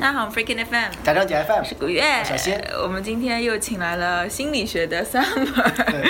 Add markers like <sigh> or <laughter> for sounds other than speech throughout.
大家好，我们 Freaking FM，假装姐 FM 是古月，小新我们今天又请来了心理学的 Summer。对，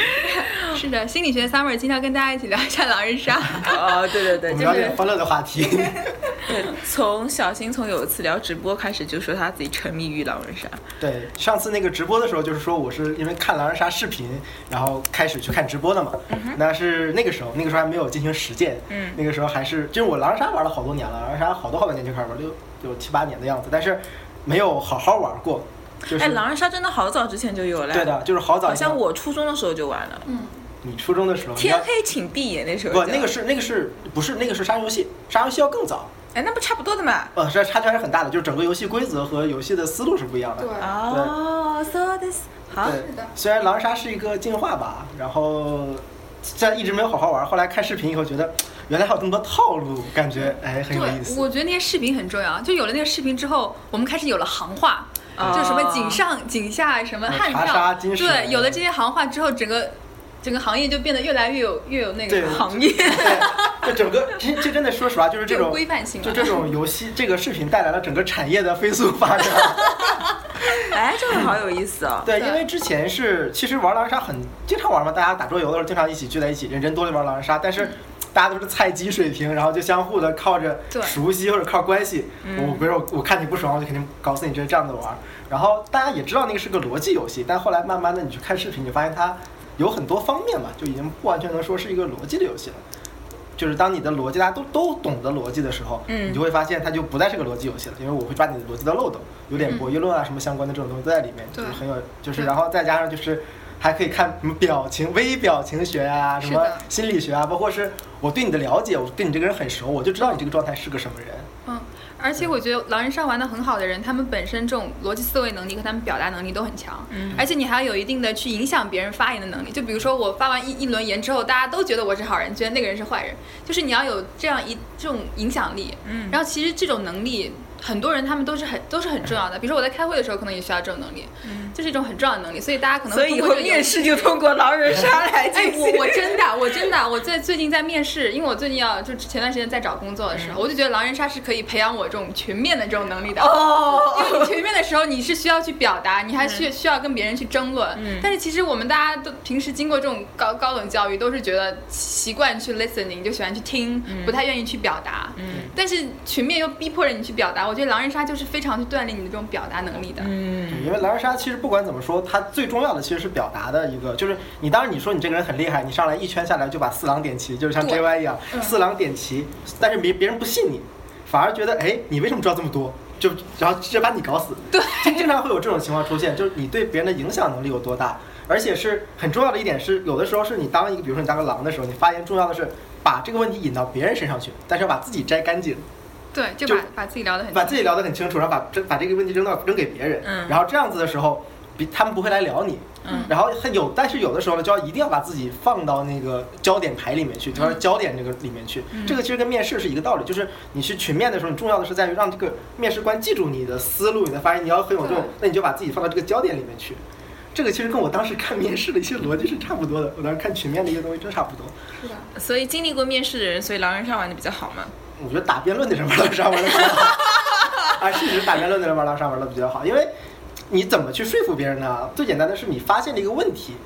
是的，心理学 Summer 今天要跟大家一起聊一下狼人杀。哦，对对对，我们就是聊点欢乐的话题。<laughs> 对从小新从有一次聊直播开始，就说他自己沉迷于狼人杀。对，上次那个直播的时候，就是说我是因为看狼人杀视频，然后开始去看直播的嘛。那是那个时候，那个时候还没有进行实践。嗯那个时候还是，就是我狼人杀玩了好多年了，狼人杀好多好多年就开始玩，六有七八年的样子，但是没有好好玩过。就是哎，狼人杀真的好早之前就有了。对，的，就是好早好。像我初中的时候就玩了。嗯，你初中的时候，天黑请闭眼那时候不，那个是那个是不是那个是杀人游戏？杀人游戏要更早。哎，那不差不多的嘛。呃，这差距还是很大的，就是整个游戏规则和游戏的思路是不一样的。对哦，so this 好。对的，虽然狼人杀是一个进化吧，然后但一直没有好好玩，后来看视频以后觉得原来还有这么多套路，感觉哎很有意，思。我觉得那些视频很重要。就有了那个视频之后，我们开始有了行话，哦就什么井上、井下，什么汉查杀将，金石对，有了这些行话之后，整个整个行业就变得越来越有越有那个行业。<laughs> 对，就整个这这真的说实话，就是这种规范性就这种游戏这个视频带来了整个产业的飞速发展。<laughs> 哎，这个好有意思 <laughs> 哦。对，对因为之前是其实玩狼人杀很经常玩嘛，大家打桌游的时候经常一起聚在一起，人人多的玩狼人杀，但是。大家都是菜鸡水平，然后就相互的靠着熟悉或者靠关系。嗯我比如说我看你不爽，我就肯定告诉你这是这样子玩。然后大家也知道那个是个逻辑游戏，但后来慢慢的你去看视频，你发现它有很多方面嘛，就已经不完全能说是一个逻辑的游戏了。就是当你的逻辑大家都都懂得逻辑的时候，嗯你就会发现它就不再是个逻辑游戏了，因为我会抓你的逻辑的漏洞，有点博弈论啊什么相关的这种东西都在里面，就是很有，就是然后再加上就是还可以看什么表情、微表情学啊、什么心理学啊，包括是我对你的了解，我对你这个人很熟，我就知道你这个状态是个什么人。嗯，而且我觉得狼人杀玩的很好的人，他们本身这种逻辑思维能力和他们表达能力都很强。嗯而且你还要有一定的去影响别人发言的能力。就比如说我发完一一轮言之后，大家都觉得我是好人，觉得那个人是坏人，就是你要有这样一这种影响力。嗯然后其实这种能力，很多人他们都是很都是很重要的。比如说我在开会的时候，可能也需要这种能力，嗯这是一种很重要的能力。所以大家可能所以以后面试就通过狼人杀来哎进，行。我我真的，我真的，我在最近在面试，因为我最近要就前段时间在找工作的时候，我就觉得狼人杀是可以培养我这种群面的这种能力的。哦，因为你群面的时候，你是需要去表达，你还需需要跟别人去争论。嗯但是其实我们大家都平时经过这种高高等教育，都是觉得习惯去 listening，就喜欢去听，不太愿意去表达。嗯但是群面又逼迫着你去表达，我觉得狼人杀就是非常去锻炼你的这种表达能力的。嗯因为狼人杀其实不管怎么说，它最重要的其实是表达的一个，就是你当然你说你这个人很厉害，你上来一圈下来就把四狼点齐，就是像 JY 一样，嗯四狼点齐，但是别别人不信你，反而觉得哎你为什么知道这么多？就然后直接把你搞死。对，经经常会有这种情况出现，就是你对别人的影响能力有多大，而且是很重要的一点是，有的时候是你当一个，比如说你当个狼的时候，你发言重要的是把这个问题引到别人身上去，但是要把自己摘干净。对，就就把把自己聊得很把自己聊得很清楚，然后把这把这个问题扔到扔给别人，嗯然后这样子的时候，比他们不会来聊你，嗯然后还有，但是有的时候呢，就要一定要把自己放到那个焦点牌里面去，就嗯是焦点这个里面去。这个其实跟面试是一个道理，就是你去群面的时候，你重要的是在于让这个面试官记住你的思路、你的发言，你要很有这种，那你就把自己放到这个焦点里面去。这个其实跟我当时看面试的一些逻辑是差不多的，我当时看群面的一些东西真差不多。是的。所以经历过面试的人，所以狼人杀玩的比较好嘛。我觉得打辩论的人玩狼人杀玩的比较好，啊，事实打辩论的人玩狼人杀玩的比较好，因为你怎么去说服别人呢？最简单的是你发现了一个问题，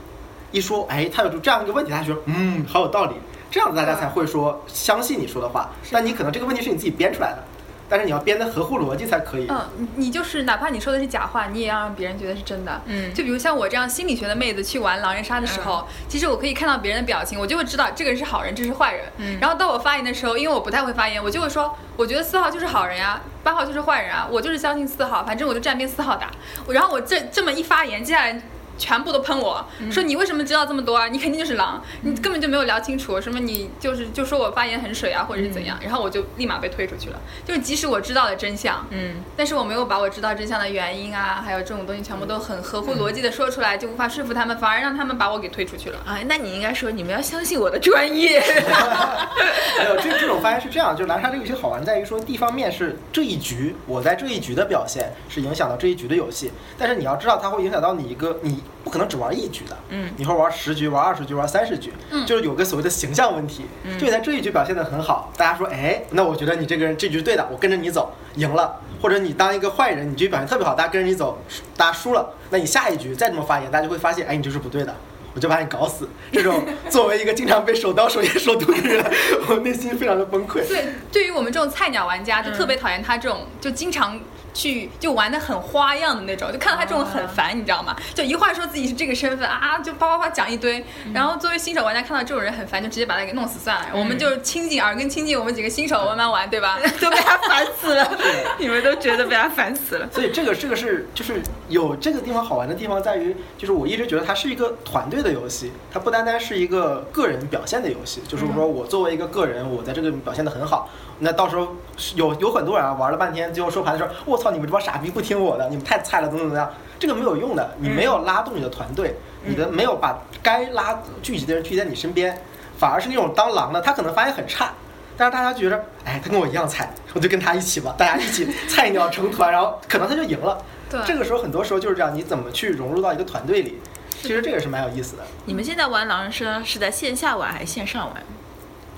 一说，哎，他有这样一个问题，他觉得，嗯，好有道理，这样子大家才会说相信你说的话。但你可能这个问题是你自己编出来的，但是你要编的合乎逻辑才可以。嗯，你你就是哪怕你说的是假话，你也要让别人觉得是真的。嗯就比如像我这样心理学的妹子去玩狼人杀的时候，其实我可以看到别人的表情，我就会知道这个人是好人，这是坏人。嗯然后到我发言的时候，因为我不太会发言，我就会说，我觉得四号就是好人呀，八号就是坏人啊，我就是相信四号，反正我就站边四号打。然后我这这么一发言，接下来。全部都喷我，说你为什么知道这么多啊？你肯定就是狼，你根本就没有聊清楚，什么你就是就说我发言很水啊，或者是怎样，然后我就立马被推出去了。就是即使我知道了真相，嗯，但是我没有把我知道真相的原因啊，还有这种东西全部都很合乎逻辑的说出来，就无法说服他们，反而让他们把我给推出去了。哎，那你应该说你们要相信我的专业。<laughs> 没有这这种发言是这样，就是狼人杀这个游戏好玩在于说，地方面是这一局我在这一局的表现是影响到这一局的游戏，但是你要知道它会影响到你一个你不可能只玩一局的，嗯你会玩十局、玩二十局、玩三十局，嗯就是有个所谓的形象问题。嗯就你在这一局表现得很好，大家说，哎，那我觉得你这个人这局是对的，我跟着你走，赢了。或者你当一个坏人，你这局表现特别好，大家跟着你走，大家输了，那你下一局再这么发言，大家就会发现，哎，你就是不对的。我就把你搞死。这种作为一个经常被手刀、手烟、手毒的人，<laughs> 我内心非常的崩溃。对，对于我们这种菜鸟玩家，就特别讨厌他这种，就经常去就玩的很花样的那种，就看到他这种很烦，你知道吗？就一会儿说自己是这个身份啊，就叭叭叭讲一堆，然后作为新手玩家看到这种人很烦，就直接把他给弄死算了。我们就亲近耳根亲近，我们几个新手慢慢玩，对吧？<laughs> 都被他烦死了，<laughs> 你们都觉得被他烦死了。所以这个这个是就是有这个地方好玩的地方在于，就是我一直觉得它是一个团队的游戏，它不单单是一个个人表现的游戏。就是说我作为一个个人，我在这个表现的很好，那到时候有有很多人啊玩了半天，最后收盘的时候，我操，你们这帮傻逼不听我的，你们太菜了，怎么怎么样？这个没有用的，你没有拉动你的团队，你的没有把该拉聚集的人聚集在你身边，反而是那种当狼的，他可能发现很差。但是大家觉得，哎，他跟我一样菜，我就跟他一起吧，大家一起 <laughs> 菜鸟成团，然后可能他就赢了。对这个时候很多时候就是这样，你怎么去融入到一个团队里？其实这个是蛮有意思的，你们现在玩狼人杀是在线下玩还是线上玩？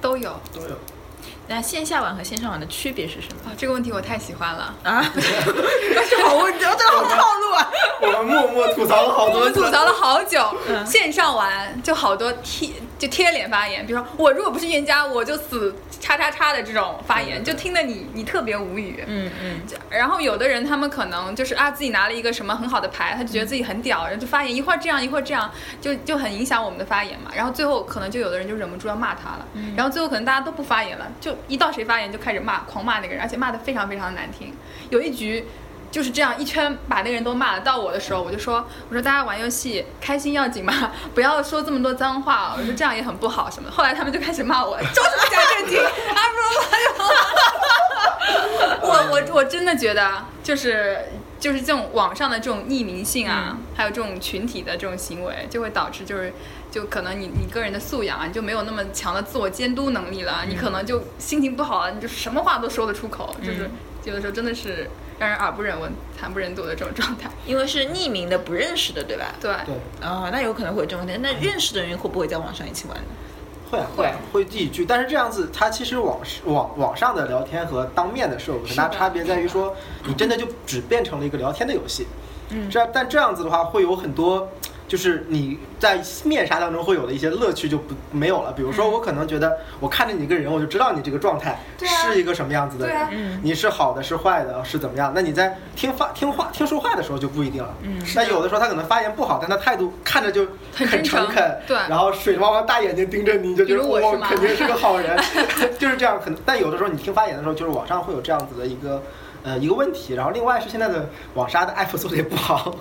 都有都有。那线下玩和线上玩的区别是什么？啊，这个问题我太喜欢了。啊，这好问题，这好套路啊！我们默默吐槽了好多吐槽了好久，嗯线上玩就好多贴就贴脸发言，比如说我如果不是冤家，我就死叉叉叉的这种发言，就听得你你特别无语。嗯嗯，然后有的人他们可能就是啊自己拿了一个什么很好的牌，他就觉得自己很屌，然后就发言一会儿这样一会儿这样，就就很影响我们的发言嘛。然后最后可能就有的人就忍不住要骂他了，然后最后可能大家都不发言了，就一到谁发言就开始骂，狂骂那个人，而且骂得非常非常难听。有一局。就是这样一圈把那个人都骂了。到我的时候，我就说：“我说大家玩游戏开心要紧嘛，<laughs> 不要说这么多脏话。我说这样也很不好什么的。”后来他们就开始骂我，装什么假正经，<laughs> 啊不不不，<laughs> 我我我真的觉得就是就是这种网上的这种匿名性啊，还有这种群体的这种行为，就会导致就是就可能你你个人的素养啊，你就没有那么强的自我监督能力了，你可能就心情不好了，你就什么话都说得出口，就是有的时候真的是让人耳不忍闻、惨不忍睹的这种状态。因为是匿名的、不认识的，对吧？对，对，哦，那有可能会有这种问题。那认识的人会不会在网上一起玩呢？会啊会啊会一起聚，但是这样子，它其实网网网上的聊天和当面的是有很大差别，在于说你真的就只变成了一个聊天的游戏。嗯这样但这样子的话，会有很多，就是你在面纱当中会有的一些乐趣就不没有了。比如说，我可能觉得我看着你这个人，我就知道你这个状态是一个什么样子的人，你是好的是坏的是怎么样？那你在听发听话听说话的时候就不一定了。嗯那有的时候他可能发言不好，但他态度看着就很诚诚恳，对然后水汪汪大眼睛盯着你，就觉得我肯定是个好人，<laughs> 就是这样。可能但有的时候你听发言的时候，就是网上会有这样子的一个。呃，一个问题，然后另外是现在的网杀的 app 做的也不好，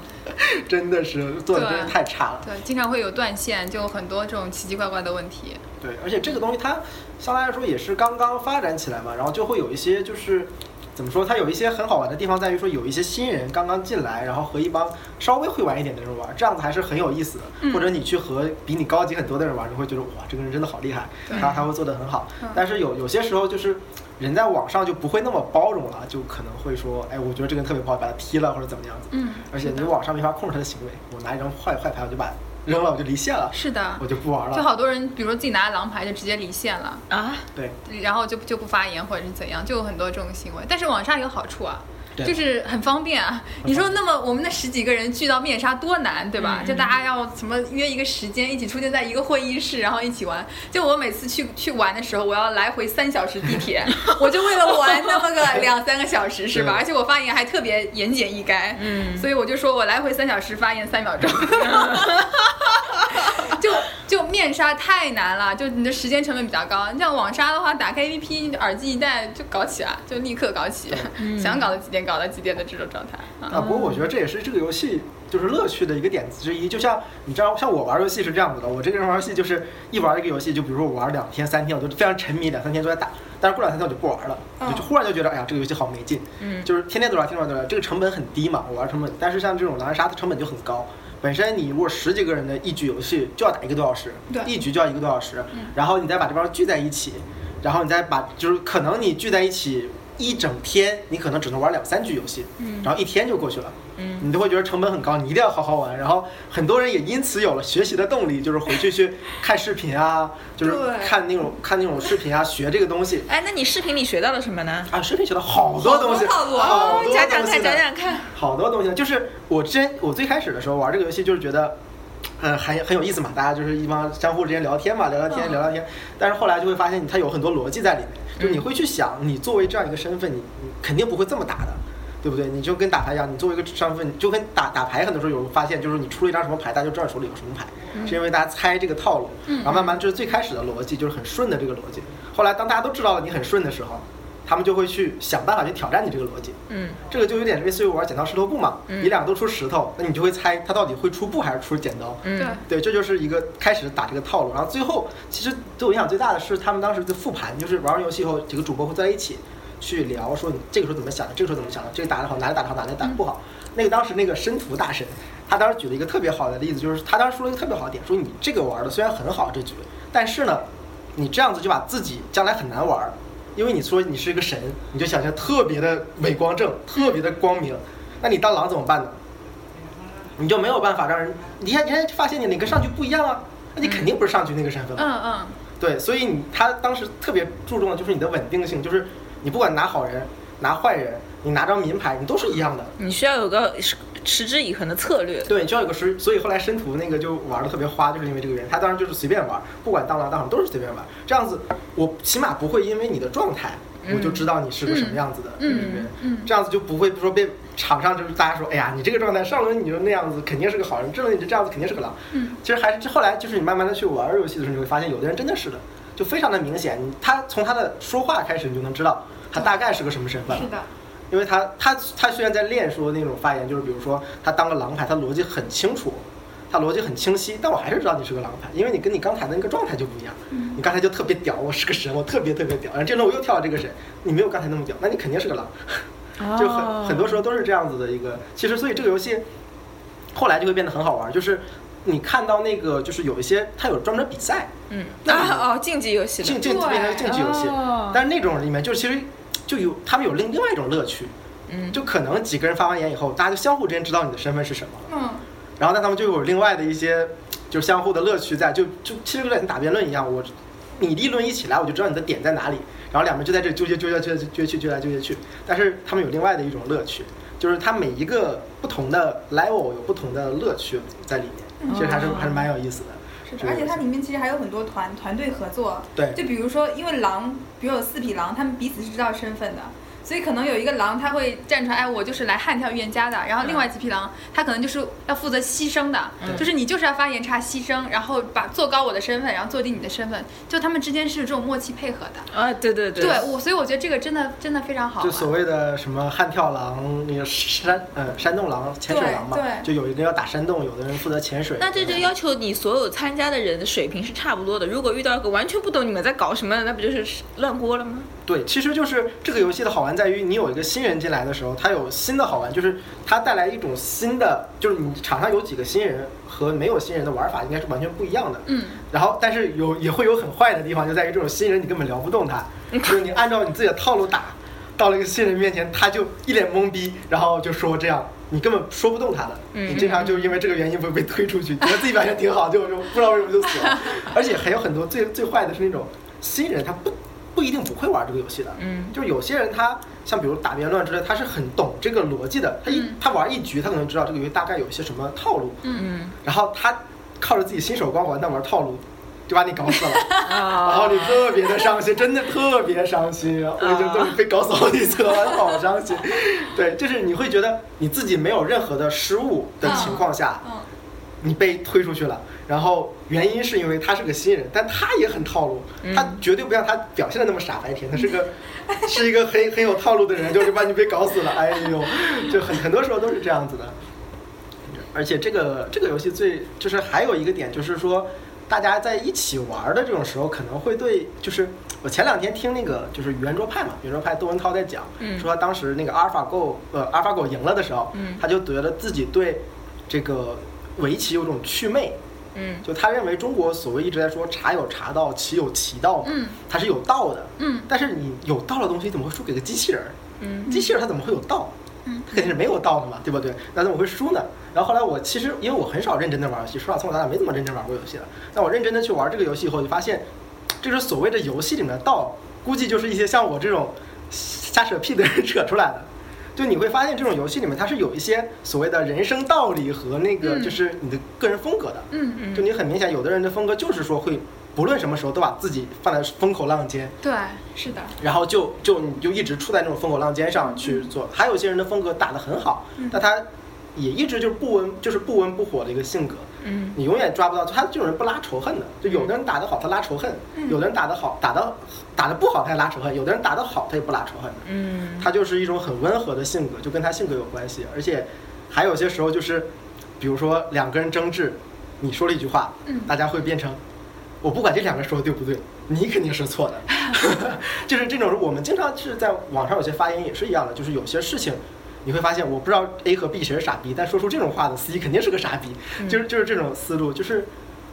真的是做的真的太差了。对，经常会有断线，就很多这种奇奇怪怪的问题。对，而且这个东西它相对来说也是刚刚发展起来嘛，然后就会有一些就是怎么说，它有一些很好玩的地方在于说有一些新人刚刚进来，然后和一帮稍微会玩一点的人玩，这样子还是很有意思的。嗯或者你去和比你高级很多的人玩，你会觉得哇，这个人真的好厉害，对他他会做得很好嗯。但是有有些时候就是。人在网上就不会那么包容了，就可能会说，哎，我觉得这个人特别不好，把他踢了或者怎么样子。嗯，而且你网上没法控制他的行为，我拿一张坏坏牌，我就把扔了，我就离线了，是的我，就不玩了。就好多人，比如说自己拿狼牌就直接离线了，啊，对，然后就就不发言或者是怎样，就有很多这种行为。但是网上有好处啊。对就是很方便啊！你说那么我们那十几个人聚到面杀多难，对吧？嗯就大家要什么约一个时间，一起出现在一个会议室，然后一起玩。就我每次去去玩的时候，我要来回三小时地铁，<laughs> 我就为了玩那么个两三个小时，是吧？而且我发言还特别言简意赅，嗯所以我就说我来回三小时发言三秒钟。<laughs> <laughs> 就就面纱太难了，就你的时间成本比较高。你像网纱的话，打开 APP，耳机一戴就搞起啊，就立刻搞起，<laughs> 想搞到几点搞到几点的这种状态啊。啊，不过我觉得这也是这个游戏就是乐趣的一个点子之一。就像你知道，像我玩游戏是这样子的，我这个人玩游戏就是一玩一个游戏，就比如说我玩两天三天，我就非常沉迷，两三天都在打。但是过两三天我就不玩了，就就忽然就觉得，哎呀，这个游戏好没劲。嗯就是天天都玩，天天都玩，这个成本很低嘛，我玩成本。但是像这种狼人杀，的成本就很高。本身你如果十几个人的一局游戏就要打一个多小时，对。一局就要一个多小时嗯，然后你再把这帮聚在一起，然后你再把就是可能你聚在一起一整天你可能只能玩两三局游戏，嗯然后一天就过去了。嗯你都会觉得成本很高，你一定要好好玩。然后很多人也因此有了学习的动力，就是回去去看视频啊，就是对看那种看那种视频啊，学这个东西哎，那你视频里学到了什么呢？啊。视频学到好多东西，好多套路好多讲讲看，讲讲看。好多东西呢，就是我之前我最开始的时候玩这个游戏，就是觉得，呃，很很有意思嘛，大家就是一帮相互之间聊天嘛，聊聊天，嗯聊聊天。但是后来就会发现，它有很多逻辑在里面，就是你会去想，你作为这样一个身份，你你肯定不会这么打的。对不对？你就跟打牌一样，你作为一个身份，就跟打打牌，很多时候有人发现，就是你出了一张什么牌，大家就知道手里有什么牌，是因为大家猜这个套路，然后慢慢这是最开始的逻辑，就是很顺的这个逻辑。后来当大家都知道了你很顺的时候，他们就会去想办法去挑战你这个逻辑。嗯这个就有点类似于玩剪刀石头布嘛，嗯你两个都出石头，那你就会猜他到底会出布还是出剪刀。嗯对对，这就是一个开始打这个套路，然后最后其实对我影响最大的是他们当时的复盘，就是玩完游戏以后几个主播会在一起去聊，说你这个时候怎么想的，这个时候怎么想的，这个打得好，哪里打得好，哪里打得不好。那个当时那个申屠大神，他当时举了一个特别好的例子，就是他当时说了一个特别好的点，说你这个玩的虽然很好这局，但是呢，你这样子就把自己将来很难玩，因为你说你是一个神，你就想象特别的伟光正，特别的光明，那你当狼怎么办呢？你就没有办法让人，你看人家发现你哪个上去不一样啊，那你肯定不是上去那个身份了。嗯嗯，对，所以你他当时特别注重的就是你的稳定性，就是你不管拿好人拿坏人，你拿张名牌，你都是一样的。你需要有个持持之以恒的策略。对，你需要有个持，所以后来申屠那个就玩的特别花，就是因为这个原因。他当时就是随便玩，不管当狼当什么都是随便玩。这样子，我起码不会因为你的状态，我就知道你是个什么样子的嗯人。嗯这样子就不会说被场上就是大家说，哎呀，你这个状态上轮你就那样子，肯定是个好人；这轮你就这样子，肯定是个狼。嗯，其实还是后来就是你慢慢的去玩游戏的时候，你会发现有的人真的是的，就非常的明显。他从他的说话开始，你就能知道他大概是个什么身份了是。的，因为他他他虽然在练说那种发言，就是比如说他当个狼牌，他逻辑很清楚，他逻辑很清晰，但我还是知道你是个狼牌，因为你跟你刚才的那个状态就不一样。你刚才就特别屌，我是个神，我特别特别屌，然后这轮我又跳了这个神，你没有刚才那么屌，那你肯定是个狼。<laughs> 就很很多时候都是这样子的一个，其实所以这个游戏后来就会变得很好玩，就是你看到那个就是有一些他有专门的比赛，嗯那啊哦，竞技游戏的。竞竞对变成竞技游戏哦，但是那种里面就其实就有他们有另另外一种乐趣，嗯。就可能几个人发完言以后，大家就相互之间知道你的身份是什么了，嗯。然后但他们就有另外的一些就是相互的乐趣在，就就其实有点打辩论一样，我你立论一起来，我就知道你的点在哪里，然后两边就在这纠结纠结纠结纠结去纠来纠结去，但是他们有另外的一种乐趣，就是他每一个不同的 level 有不同的乐趣在里面，其实还是哦还是蛮有意思的。是的，而且它里面其实还有很多团团队合作。对就比如说，因为狼，比如有四匹狼，他们彼此是知道身份的，所以可能有一个狼他会站出来，哎，我就是来悍跳预言家的。然后另外几匹狼，他可能就是要负责牺牲的，嗯就是你就是要发言差牺牲，然后把做高我的身份，然后做低你的身份，就他们之间是有这种默契配合的。啊，对对对。对我，所以我觉得这个真的真的非常好就所。谓的什么悍跳狼、那个山呃山洞狼、潜水狼嘛对，对就有一个要打山洞，有的人负责潜水。那这就要求你所有参加的人的水平是差不多的。如果遇到一个完全不懂你们在搞什么，那不就是乱锅了吗？对，其实就是这个游戏的好玩在于，你有一个新人进来的时候，他有新的好玩，就是他带来一种新的，就是你场上有几个新人和没有新人的玩法应该是完全不一样的。嗯，然后，但是有也会有很坏的地方，就在于这种新人你根本聊不动他，就是你按照你自己的套路打，到了一个新人面前，他就一脸懵逼，然后就说这样，你根本说不动他的。嗯你经常就因为这个原因会被推出去，觉得自己表现挺好，就就不知道为什么就死了。而且还有很多最最坏的是那种新人，他不不一定不会玩这个游戏的。嗯。就是有些人他像比如打辩论之类，他是很懂这个逻辑的，他一、嗯。他玩一局，他可能知道这个游戏大概有一些什么套路，嗯。然后他靠着自己新手光环在玩套路，就把你搞死了。<laughs> <laughs> 然啊后你特别的伤心，真的特别伤心，我已经都被搞死好几次了，我好伤心。对，就是你会觉得你自己没有任何的失误的情况下，嗯，你被推出去了。然后原因是因为他是个新人，但他也很套路，嗯他绝对不像他表现的那么傻白甜，他是个 <laughs> 是一个很很有套路的人，就是把你被搞死了。哎呦，就很很多时候都是这样子的。而且这个这个游戏最就是还有一个点就是说，大家在一起玩的这种时候，可能会对就是我前两天听那个就是圆桌派嘛，圆桌派窦文涛在讲，嗯说他当时那个阿尔法狗呃阿尔法狗赢了的时候，嗯他就觉得自己对这个围棋有种祛魅。嗯就他认为中国所谓一直在说茶有茶道，棋有棋道嘛，嗯它是有道的。嗯但是你有道的东西怎么会输给个机器人儿？嗯机器人儿它怎么会有道？嗯它肯定是没有道的嘛，对不对？那怎么会输呢？然后后来我其实因为我很少认真的玩游戏，说实话从小到大没怎么认真玩过游戏了。但我认真的去玩这个游戏以后，就发现，这是所谓的游戏里面的道，估计就是一些像我这种瞎扯屁的人扯出来的。就你会发现，这种游戏里面它是有一些所谓的人生道理和那个嗯就是你的个人风格的。嗯，嗯就你很明显，有的人的风格就是说会不论什么时候都把自己放在风口浪尖，对，是的，然后就就你就一直处在那种风口浪尖上去做。还有一些人的风格打得很好，嗯但他也一直就是不温就是不温不火的一个性格，嗯你永远抓不到他这种人不拉仇恨的。就有的人打得好，他拉仇恨；嗯有的人打得好，打得打得不好，他也拉仇恨；有的人打得好，他也不拉仇恨。嗯他就是一种很温和的性格，就跟他性格有关系。而且还有些时候就是，比如说两个人争执，你说了一句话，嗯大家会变成，我不管这两个人说的对不对，你肯定是错的。<laughs> 就是这种，我们经常是在网上有些发言也是一样的，就是有些事情。你会发现，我不知道 A 和 B 谁是傻逼，但说出这种话的 C 肯定是个傻逼，嗯就是就是这种思路，就是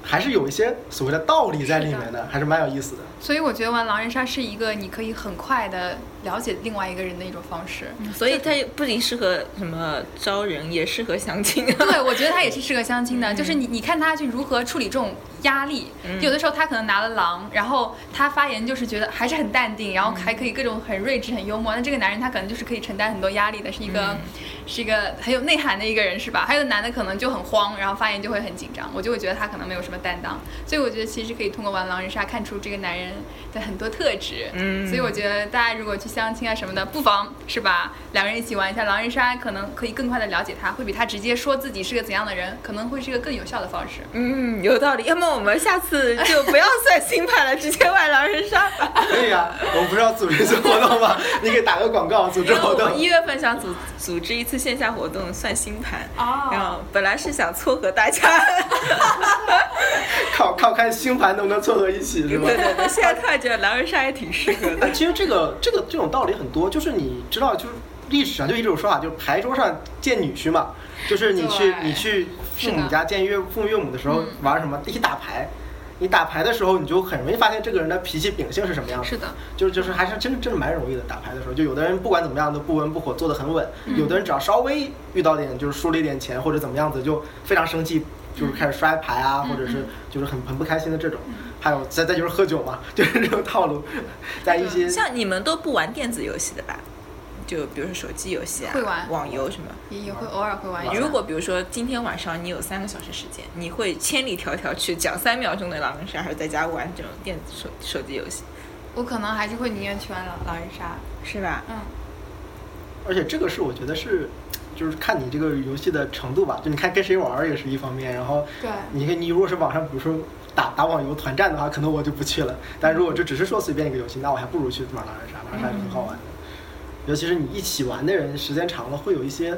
还是有一些所谓的道理在里面的，还是蛮有意思的。所以我觉得玩狼人杀是一个你可以很快的了解另外一个人的一种方式。所以它不仅适合什么招人，也适合相亲。<laughs> 对，我觉得他也是适合相亲的，就是你你看他去如何处理这种压力。嗯有的时候他可能拿了狼，然后他发言就是觉得还是很淡定，然后还可以各种很睿智、很幽默。那这个男人他可能就是可以承担很多压力的，是一个、嗯是一个很有内涵的一个人，是吧？还有的男的可能就很慌，然后发言就会很紧张，我就会觉得他可能没有什么担当。所以我觉得其实可以通过玩狼人杀看出这个男人的很多特质。嗯所以我觉得大家如果去相亲啊什么的，不妨是吧，两个人一起玩一下狼人杀，可能可以更快的了解他，会比他直接说自己是个怎样的人，可能会是一个更有效的方式。嗯，有道理。<laughs> 要么我们下次就不要算星盘了，直接玩狼人杀吧。可以啊，我们不是要组织一次活动吗？<laughs> 你给打个广告，组织因为活动我。一月份想组组织一次线下活动，算星盘。哦然后本来是想撮合大家，<laughs> 靠靠看星盘能不能凑合一起是吧？对对对，现在突然觉得狼人杀也挺适合的。但 <laughs> 其实这个这个这种道理很多，就是你知道，就是历史上就一直有说法，就是牌桌上见女婿嘛，就是你去你去父母家见岳父母岳母的时候嗯玩什么一起打牌。你打牌的时候，你就很容易发现这个人的脾气秉性是什么样的。是的，就是就是还是真的真的蛮容易的。打牌的时候，就有的人不管怎么样都不温不火，做得很稳；嗯有的人只要稍微遇到点就是输了一点钱或者怎么样子，就非常生气，就是开始摔牌啊，嗯或者是就是很很不开心的这种。还有再再就是喝酒嘛，就是这种套路，在一些像你们都不玩电子游戏的吧？就比如说手机游戏啊，会玩网游什么。也也会偶尔会玩一下。如果比如说今天晚上你有三个小时时间，你会千里迢迢去讲三秒钟的狼人杀，还是在家玩这种电子手手机游戏，我可能还是会宁愿去玩狼狼人杀。是吧？嗯，而且这个是我觉得是，就是看你这个游戏的程度吧，就你看跟谁玩儿也是一方面，然后对你看你如果是网上比如说打打网游团战的话，可能我就不去了。但如果这只是说随便一个游戏，那我还不如去玩狼人杀，狼人杀也很好玩的。尤其是你一起玩的人，时间长了会有一些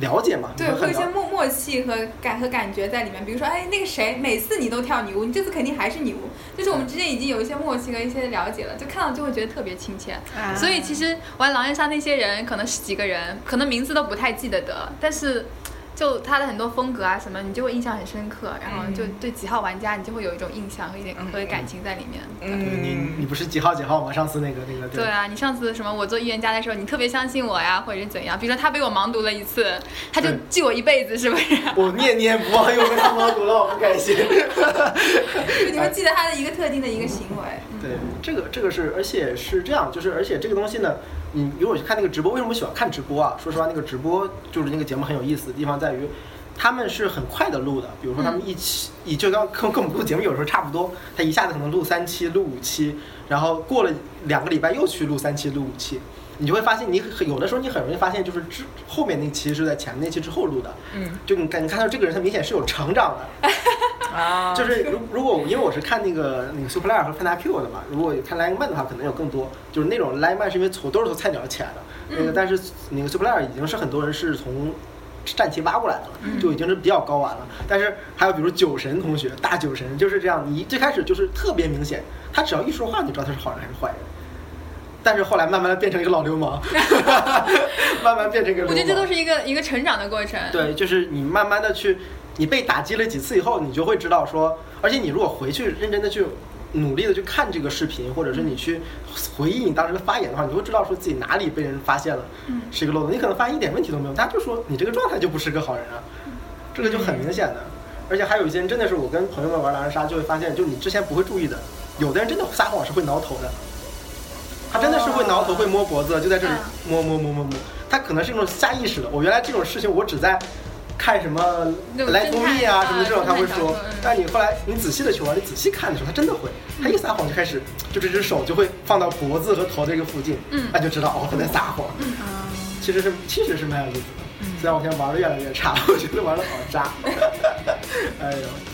了解嘛，对，会有一些默默契和感和感觉在里面。比如说，哎，那个谁，每次你都跳女巫，你这次肯定还是女巫，就是我们之间已经有一些默契和一些了解了，就看到就会觉得特别亲切。啊所以其实玩狼人杀那些人，可能十几个人，可能名字都不太记得得，但是就他的很多风格啊什么，你就会印象很深刻，然后就嗯对几号玩家，你就会有一种印象和一点嗯和感情在里面。嗯你嗯你不是几号几号吗？上次那个那个对啊，你上次什么我做预言家的时候，你特别相信我呀，或者是怎样？比如说他被我盲读了一次，他就记我一辈子，是不是？<laughs> 我念念不忘又被他盲读了，我不开心。就 <laughs> 你们记得他的一个特定的一个行为。嗯对，这个这个是，而且是这样，就是而且这个东西呢，你如果去看那个直播，为什么喜欢看直播啊？说实话，那个直播就是那个节目很有意思的地方在于，他们是很快的录的，比如说他们一期，一就刚跟跟我们录节目有时候差不多，他一下子可能录三期、录五期，然后过了两个礼拜又去录三期、录五期。你就会发现，你很有的时候你很容易发现，就是之后面那期是在前面那期之后录的，嗯就你感你看到这个人他明显是有成长的，<laughs> 啊，就是如 <laughs> 如果因为我是看那个那个 Super Player 和 n a Q 的嘛，如果看 Line Man 的话，可能有更多。就是那种 Line Man 是因为从都是从菜鸟起来的，那个嗯但是那个 Super Player 已经是很多人是从战旗挖过来的了，嗯就已经是比较高玩了。但是还有比如酒神同学，大酒神就是这样，你最开始就是特别明显，他只要一说话你就知道他是好人还是坏人。但是后来慢慢的变成一个老流氓，<laughs> 慢慢变成一个流氓。我觉得这都是一个一个成长的过程。对，就是你慢慢的去你被打击了几次以后，你就会知道说，而且你如果回去认真的去努力的去看这个视频，或者是你去回忆你当时的发言的话，你会知道说自己哪里被人发现了，是一个漏洞。你可能发现一点问题都没有，他就说你这个状态就不是个好人啊，这个就很明显的。而且还有一些人真的是我跟朋友们玩狼人杀就会发现，就你之前不会注意的，有的人真的撒谎是会挠头的。他真的是会挠头，会摸脖子，就在这里摸摸摸摸摸。他可能是一种下意识的。我原来这种事情，我只在看什么来蜂蜜啊什么这种，他会说。但你后来你仔细的去玩，你仔细看的时候，他真的会。他一撒谎就开始，就这只手就会放到脖子和头这个附近，那就知道哦他在撒谎。其实是其实是蛮有意思的。虽然我现在玩的越来越差，我觉得玩的好渣。<laughs> 哎呦。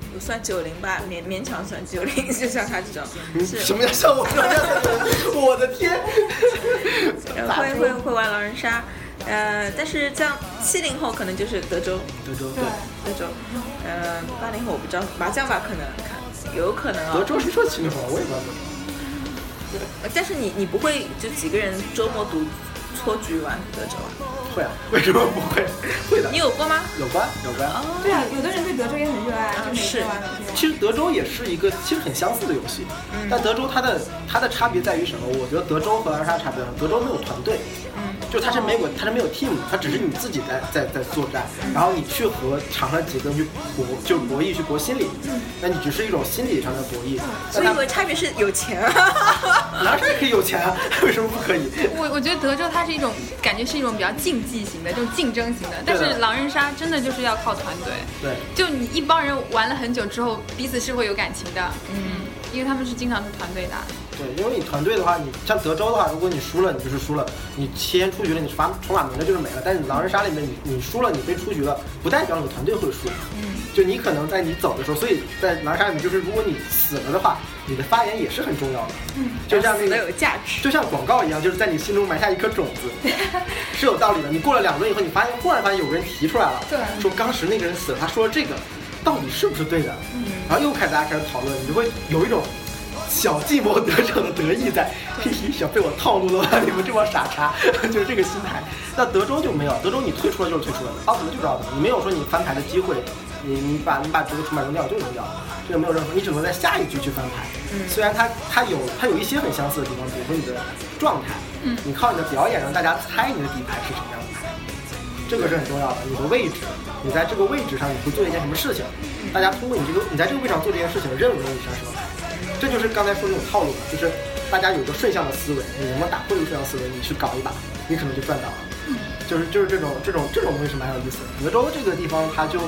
算九零吧，勉勉强算九零，<laughs> 就像他这种。是什么叫像我这样？<laughs> 我的天！会会会玩狼人杀，呃，但是像七零后可能就是德州。德州对德州，呃，八零后我不知道麻将吧，可能看有可能啊。德州是说七零后，我也不知道。但是你你不会就几个人周末赌？搓局玩德州啊？会啊，为什么不会？会的。你有过吗？有关，有关。对啊，有的人对德州也很热爱，就每天玩。其实德州也是一个其实很相似的游戏，但德州它的它的差别在于什么？我觉得德州和狼人杀差别，德州没有团队。就它是没有，它是没有 team，它只是你自己在在在作战，然后你去和场上几个人去搏，就博弈去搏心理，那你只是一种心理上的博弈。所以我差别是有钱，狼人杀也可以有钱啊，为什么不可以？我我觉得德州它是一种感觉是一种比较竞技型的，这种竞争型的，但是狼人杀真的就是要靠团队。对，就你一帮人玩了很久之后，彼此是会有感情的。嗯，因为他们是经常是团队打。对，因为你团队的话，你像德州的话，如果你输了，你就是输了，你先出局了，你罚筹码没了就是没了。但是狼人杀里面，你你输了，你被出局了，不代表你团队会输。嗯，就你可能在你走的时候，所以在狼人杀里面，就是如果你死了的话，你的发言也是很重要的。嗯，就像那个有价值，就像广告一样，就是在你心中埋下一颗种子，是有道理的。你过了两轮以后，你发现忽然发现有个人提出来了，对，说当时那个人死了，他说这个到底是不是对的？嗯，然后又开始大家开始讨论，你就会有一种。小计谋得逞的得意在，嘿嘿，想被我套路了吧？你们这帮傻叉，<laughs> 就是这个心态。那德州就没有，德州你退出了就是退出了，奥特曼就是奥特曼，你没有说你翻牌的机会，你你把你把这个筹码扔掉就扔掉，这个没有任何，你只能在下一局去翻牌。嗯，虽然它它有它有一些很相似的地方，比如说你的状态，嗯，你靠你的表演让大家猜你的底牌是什么样的牌，这个是很重要的。你的位置，你在这个位置上你会做一件什么事情？大家通过你这个你在这个位置上做这件事情，认为你是什么牌？这就是刚才说那种套路嘛，就是大家有个顺向的思维，你能不能打破这个顺向思维？你去搞一把，你可能就赚到了。就是就是这种这种这种东西是蛮有意思的。德州这个地方，它就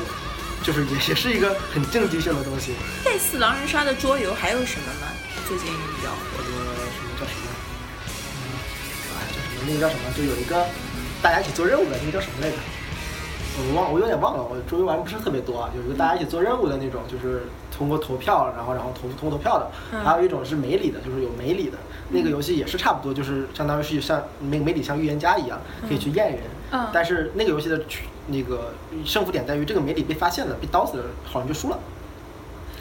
就是也也是一个很竞技性的东西。类似狼人杀的桌游还有什么吗？最近比较火的什么叫什么？啊，叫什么？那个叫什么？就有一个大家一起做任务的那个叫什么来着？我忘，我有点忘了。我桌游玩不是特别多啊。有一个大家一起做任务的那种，就是通过投票，然后然后投通过投票的。还有一种是梅里的，就是有梅里的那个游戏也是差不多，就是相当于是像梅梅里像预言家一样，可以去验人。嗯。但是那个游戏的那个胜负点在于，这个梅里被发现了，被刀死了，好人就输了。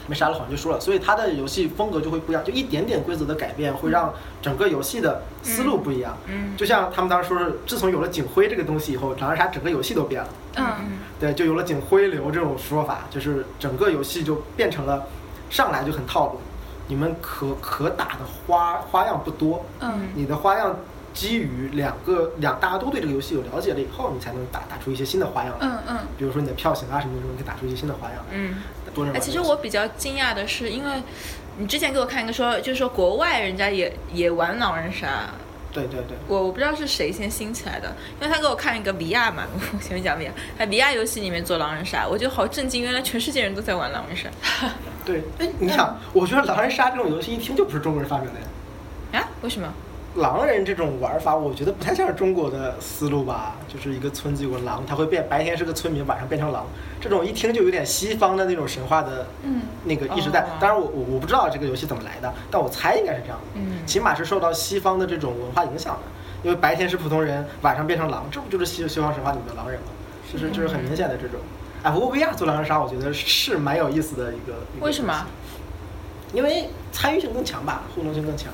没杀了好像就输了，所以他的游戏风格就会不一样，就一点点规则的改变会让整个游戏的思路不一样。嗯就像他们当时说是，自从有了警徽这个东西以后，狼人杀整个游戏都变了。嗯，对，就有了警徽流这种说法，就是整个游戏就变成了上来就很套路，你们可可打的花花样不多，嗯你的花样基于两个两大家都对这个游戏有了解了以后，你才能打打出一些新的花样来。嗯嗯比如说你的票型啊什么的，你可以打出一些新的花样来。嗯。哎。其实我比较惊讶的是，因为你之前给我看一个说，就是说国外人家也也玩狼人杀，对对对，我我不知道是谁先兴起来的，因为他给我看一个 VR 嘛，我前面讲 VR，在 VR 游戏里面做狼人杀，我就好震惊，原来全世界人都在玩狼人杀对，哎，你想，我觉得狼人杀这种游戏一听就不是中国人发明的呀。啊？为什么？狼人这种玩法，我觉得不太像是中国的思路吧。就是一个村子有个狼，他会变，白天是个村民，晚上变成狼。这种一听就有点西方的那种神话的嗯那个意识在哦。当然我，我我不知道这个游戏怎么来的，但我猜应该是这样的。嗯起码是受到西方的这种文化影响的。因为白天是普通人，晚上变成狼，这不就是西西方神话里面的狼人吗？就是就是很明显的这种。哎，不过 VR 做狼人杀，我觉得是蛮有意思的一个。一个为什么？因为参与性更强吧，互动性更强，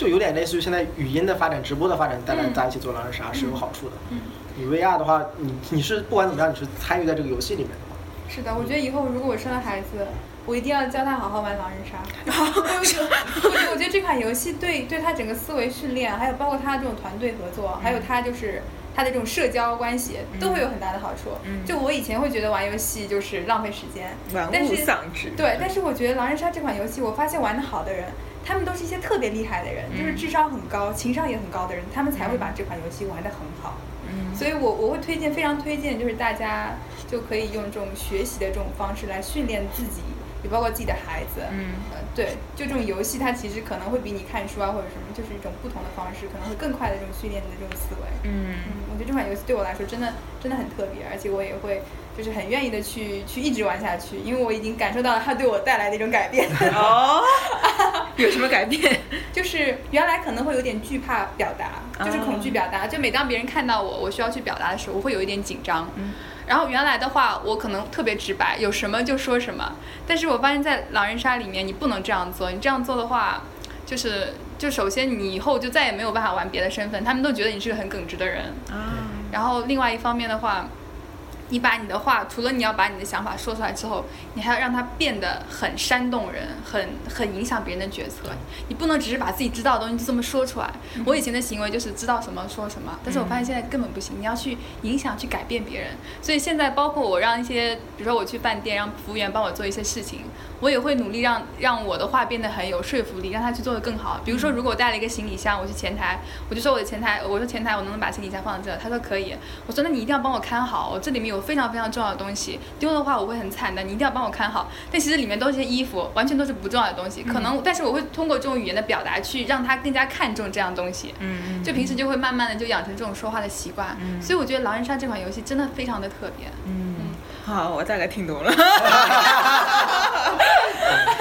就有点类似于现在语音的发展、直播的发展大家一起做狼人杀是有好处的。嗯，你 VR 的话，你你是不管怎么样，你是参与在这个游戏里面的话，是的，我觉得以后如果我生了孩子，我一定要教他好好玩狼人杀。<laughs> 我觉得我觉得我觉得这款游戏对对他整个思维训练，还有包括他这种团队合作，还有他就是他的这种社交关系，都会有很大的好处。嗯就我以前会觉得玩游戏就是浪费时间，玩物但是丧志。对，但是我觉得狼人杀这款游戏，我发现玩的好的人，他们都是一些特别厉害的人，就是嗯智商很高、情商也很高的人，他们才会把这款游戏玩得很好。嗯所以我我会推荐，非常推荐，就是大家就可以用这种学习的这种方式来训练自己，也包括自己的孩子。嗯呃，对，就这种游戏，它其实可能会比你看书啊或者什么，就是一种不同的方式，可能会更快的这种训练你的这种思维。嗯嗯，我觉得这款游戏对我来说真的真的很特别，而且我也会就是很愿意的去去一直玩下去，因为我已经感受到了它对我带来的一种改变。哦，<laughs> 有什么改变？就是原来可能会有点惧怕表达，就是恐惧表达。就每当别人看到我，我需要去表达的时候，我会有一点紧张。嗯然后原来的话，我可能特别直白，有什么就说什么。但是我发现，在狼人杀里面，你不能这样做。你这样做的话，就是就首先你以后就再也没有办法玩别的身份，他们都觉得你是个很耿直的人。啊，然后另外一方面的话，你把你的话，除了你要把你的想法说出来之后，你还要让它变得很煽动人，很很影响别人的决策。你不能只是把自己知道的东西就这么说出来。我以前的行为就是知道什么说什么，但是我发现现在根本不行，你要去影响、去改变别人。所以现在包括我让一些，比如说我去饭店，让服务员帮我做一些事情，我也会努力让让我的话变得很有说服力，让他去做得更好。比如说，如果我带了一个行李箱，我去前台，我就说我的前台，我说前台我能不能把行李箱放在这？他说可以。我说那你一定要帮我看好，我这里面有非常非常重要的东西，丢的话我会很惨的，你一定要帮我看好。但其实里面都是些衣服，完全都是不重要的东西，可能但是我会通过这种语言的表达去让他更加看重这样东西。嗯就平时就会慢慢的就养成这种说话的习惯，嗯。所以我觉得狼人杀这款游戏真的非常的特别。嗯，好，我大概听懂了。<laughs>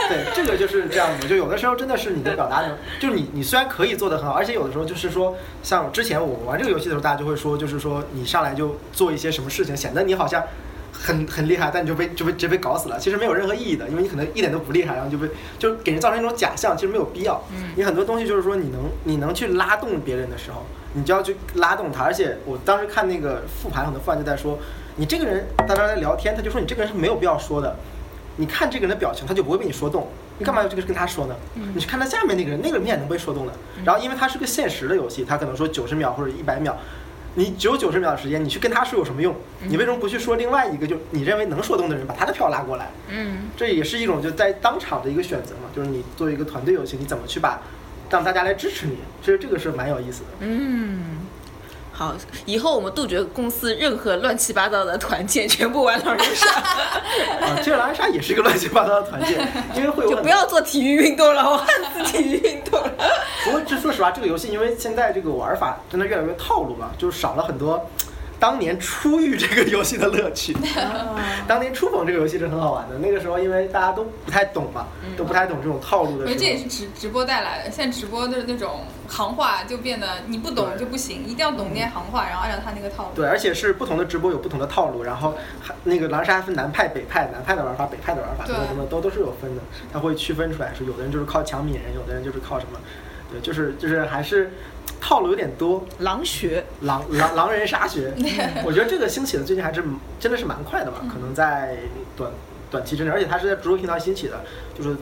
对，这个就是这样子，就有的时候真的是你的表达能，就是你你虽然可以做得很好，而且有的时候就是说，像之前我玩这个游戏的时候，大家就会说，就是说你上来就做一些什么事情，显得你好像很 <laughs> 很厉害，但你就被就被直接被搞死了，其实没有任何意义的，因为你可能一点都不厉害，然后就被就给人造成一种假象，其实没有必要。嗯你很多东西就是说你能你能去拉动别人的时候，你就要去拉动他，而且我当时看那个复盘，很多复盘就在说，你这个人大家在聊天，他就说你这个人是没有必要说的。你看这个人的表情，他就不会被你说动。你干嘛要这个跟他说呢？嗯你去看他下面那个人，那个人明显能被说动的。然后因为他是个限时的游戏，他可能说九十秒或者一百秒，你只有九十秒的时间，你去跟他说有什么用？你为什么不去说另外一个就你认为能说动的人，把他的票拉过来？嗯这也是一种就在当场的一个选择嘛，就是你作为一个团队游戏，你怎么去把让大家来支持你？其实这个是蛮有意思的。嗯。好，以后我们杜绝公司任何乱七八糟的团建，全部玩狼人杀，<laughs> 啊，其实狼人杀也是一个乱七八糟的团建，因为会有就不要做体育运动了，我恨死体育运动了。不过这说实话，这个游戏因为现在这个玩法真的越来越套路了，就是少了很多当年初遇这个游戏的乐趣。<laughs> 当年初逢这个游戏是很好玩的，那个时候因为大家都不太懂嘛，都不太懂这种套路的时候。我觉得这也是直直播带来的。现在直播的那种行话就变得你不懂就不行，一定要懂那些行话，然后按照他那个套路。对，而且是不同的直播有不同的套路，然后还那个狼人杀分南派、北派，南派的玩法、北派的玩法，对什么什么都都是有分的，他会区分出来，说有的人就是靠抢敏人，有的人就是靠什么，对，就是就是还是套路有点多，狼学，狼狼狼人杀学，<laughs> 我觉得这个兴起的最近还是真的是蛮快的吧，可能在短短期之内，而且它是在直播平台兴起的，就是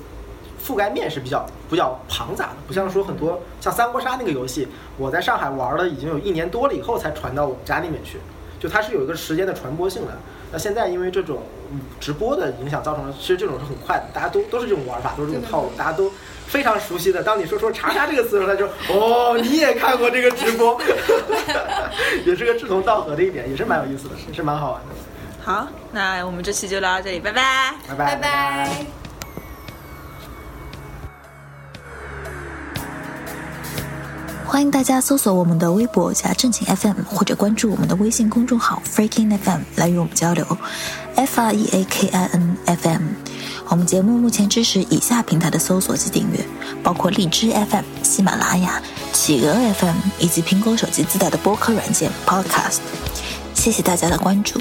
覆盖面是比较比较庞杂的，不像说很多像三国杀那个游戏，我在上海玩了已经有一年多了以后才传到我们家里面去，就它是有一个时间的传播性的。那现在因为这种嗯直播的影响，造成了其实这种是很快的，大家都都是这种玩法，都是这种套路，大家都非常熟悉的。当你说出“查查”这个词的时候，他就哦，你也看过这个直播，<laughs> 也是个志同道合的一点，也是蛮有意思的，也是蛮好玩的。好，那我们这期就聊到这里，拜拜。拜拜拜拜。欢迎大家搜索我们的微博加正经 FM，或者关注我们的微信公众号 Freaking FM 来与我们交流。F R E A K I N F M。我们节目目前支持以下平台的搜索及订阅，包括荔枝 FM、喜马拉雅、企鹅 FM 以及苹果手机自带的播客软件 Podcast。谢谢大家的关注。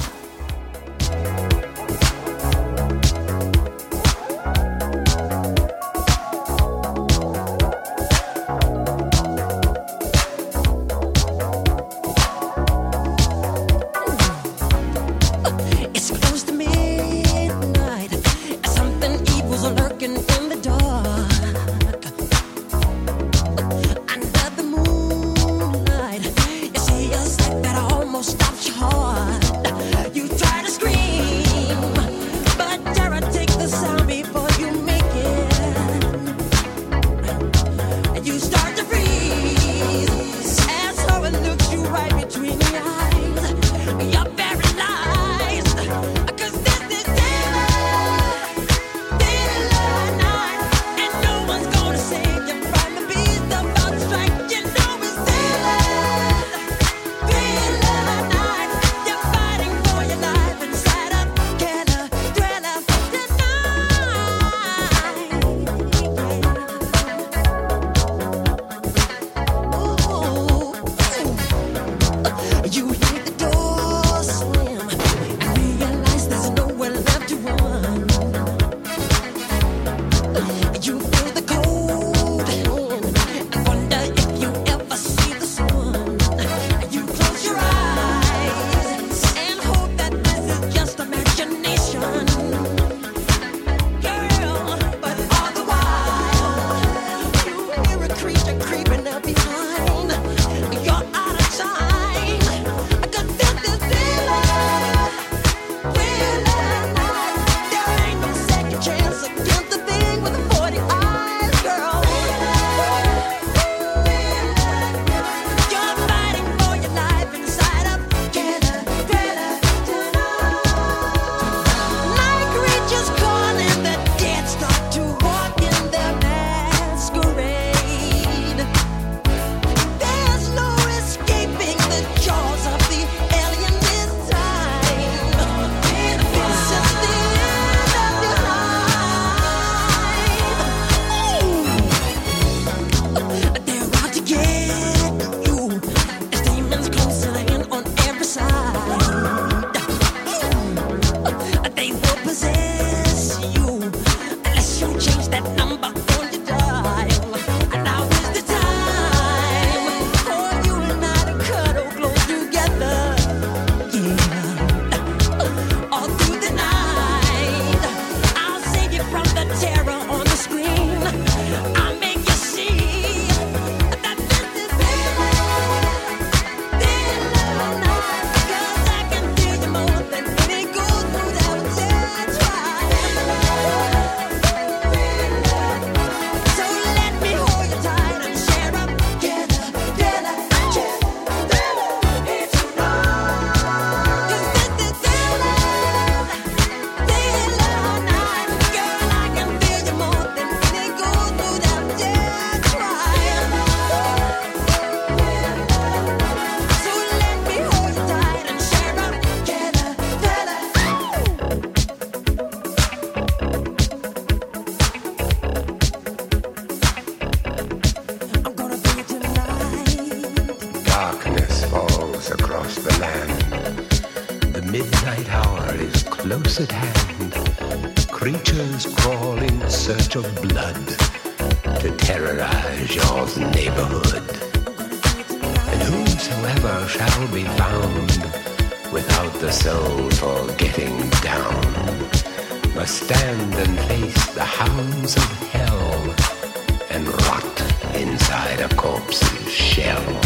inside a corpse's shell.